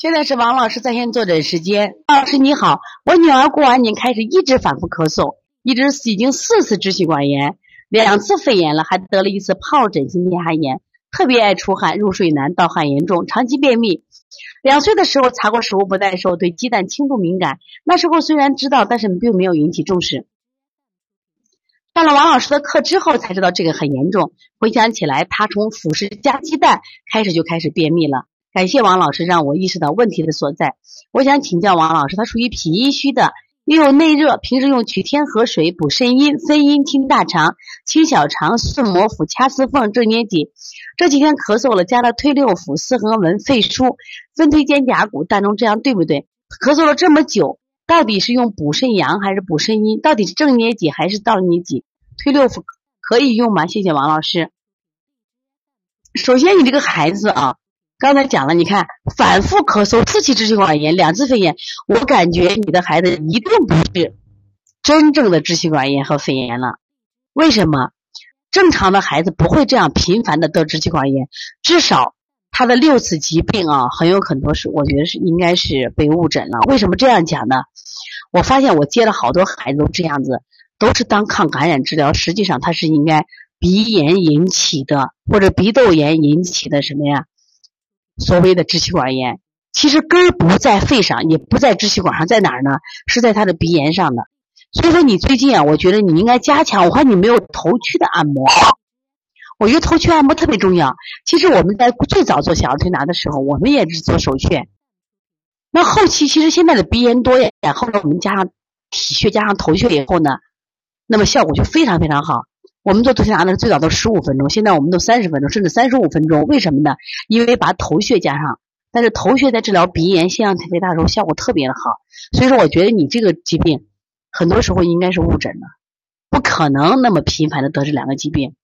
现在是王老师在线坐诊时间。王老师你好，我女儿过完年开始一直反复咳嗽，一直已经四次支气管炎，两次肺炎了，还得了一次疱疹性咽喉炎，特别爱出汗，入睡难，盗汗严重，长期便秘。两岁的时候查过食物不耐受，对鸡蛋轻度敏感。那时候虽然知道，但是并没有引起重视。上了王老师的课之后才知道这个很严重。回想起来，他从辅食加鸡蛋开始就开始便秘了。感谢王老师让我意识到问题的所在。我想请教王老师，他属于脾阴虚的，又有内热，平时用取天河水补肾阴、分阴、清大肠、清小肠、顺摩腹、掐丝缝、正捏脊。这几天咳嗽了，加了推六腑、四横纹、肺腧、分推肩胛骨、膻中，这样对不对？咳嗽了这么久，到底是用补肾阳还是补肾阴？到底是正捏脊还是倒捏脊？推六腑可以用吗？谢谢王老师。首先，你这个孩子啊。刚才讲了，你看反复咳嗽，四期支气管炎，两次肺炎，我感觉你的孩子一定不是真正的支气管炎和肺炎了。为什么？正常的孩子不会这样频繁的得支气管炎，至少他的六次疾病啊，很有很多是，我觉得是应该是被误诊了。为什么这样讲呢？我发现我接了好多孩子都这样子，都是当抗感染治疗，实际上他是应该鼻炎引起的，或者鼻窦炎引起的什么呀？所谓的支气管炎，其实根儿不在肺上，也不在支气管上，在哪儿呢？是在他的鼻炎上的。所以说，你最近啊，我觉得你应该加强。我看你没有头区的按摩，我觉得头区按摩特别重要。其实我们在最早做小儿推拿的时候，我们也是做手穴。那后期其实现在的鼻炎多呀，后来我们加上体穴加上头穴以后呢，那么效果就非常非常好。我们做头推拿呢，最早都十五分钟，现在我们都三十分钟，甚至三十五分钟。为什么呢？因为把头穴加上，但是头穴在治疗鼻炎、腺样体肥大的时候效果特别的好。所以说，我觉得你这个疾病很多时候应该是误诊的，不可能那么频繁的得这两个疾病。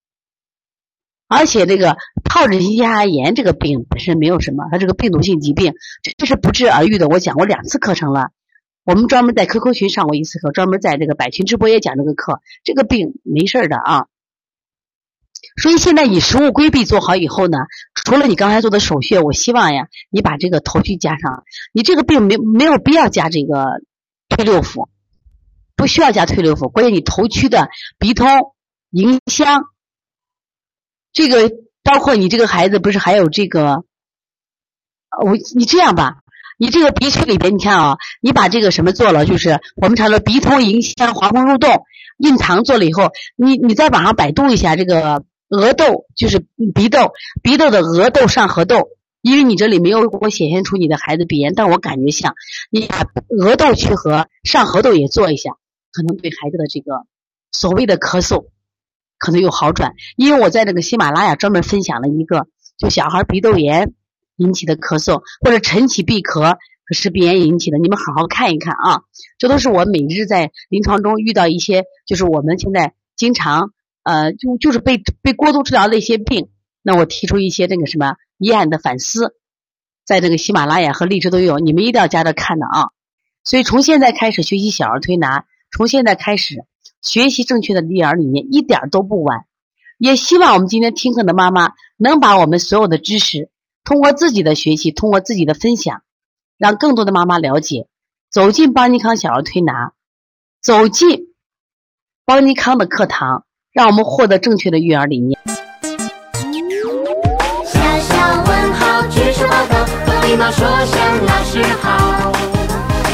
而且这个疱疹性咽喉炎这个病本身没有什么，它这个病毒性疾病，这是不治而愈的。我讲过两次课程了。我们专门在 QQ 群上过一次课，专门在这个百群直播也讲这个课。这个病没事的啊，所以现在你食物规避做好以后呢，除了你刚才做的手穴，我希望呀，你把这个头区加上。你这个病没没有必要加这个推六腑，不需要加推六腑。关键你头区的鼻通、迎香，这个包括你这个孩子不是还有这个，我你这样吧。你这个鼻区里边，你看啊，你把这个什么做了，就是我们常说鼻通迎香、滑风入洞、印堂做了以后，你你在网上百度一下这个额窦，就是鼻窦，鼻窦的额窦、上颌窦，因为你这里没有给我显现出你的孩子鼻炎，但我感觉像，你把额窦区和上颌窦也做一下，可能对孩子的这个所谓的咳嗽可能有好转，因为我在这个喜马拉雅专门分享了一个，就小孩鼻窦炎。引起的咳嗽或者晨起闭咳是鼻炎引起的，你们好好看一看啊！这都是我每日在临床中遇到一些，就是我们现在经常呃就就是被被过度治疗的一些病。那我提出一些这个什么医案的反思，在这个喜马拉雅和荔枝都有，你们一定要加着看的啊！所以从现在开始学习小儿推拿，从现在开始学习正确的育儿理念，一点都不晚。也希望我们今天听课的妈妈能把我们所有的知识。通过自己的学习，通过自己的分享，让更多的妈妈了解，走进邦尼康小儿推拿，走进邦尼康的课堂，让我们获得正确的育儿理念。小小问号，举手报告，和礼貌说声老师好。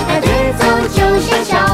那节奏就像小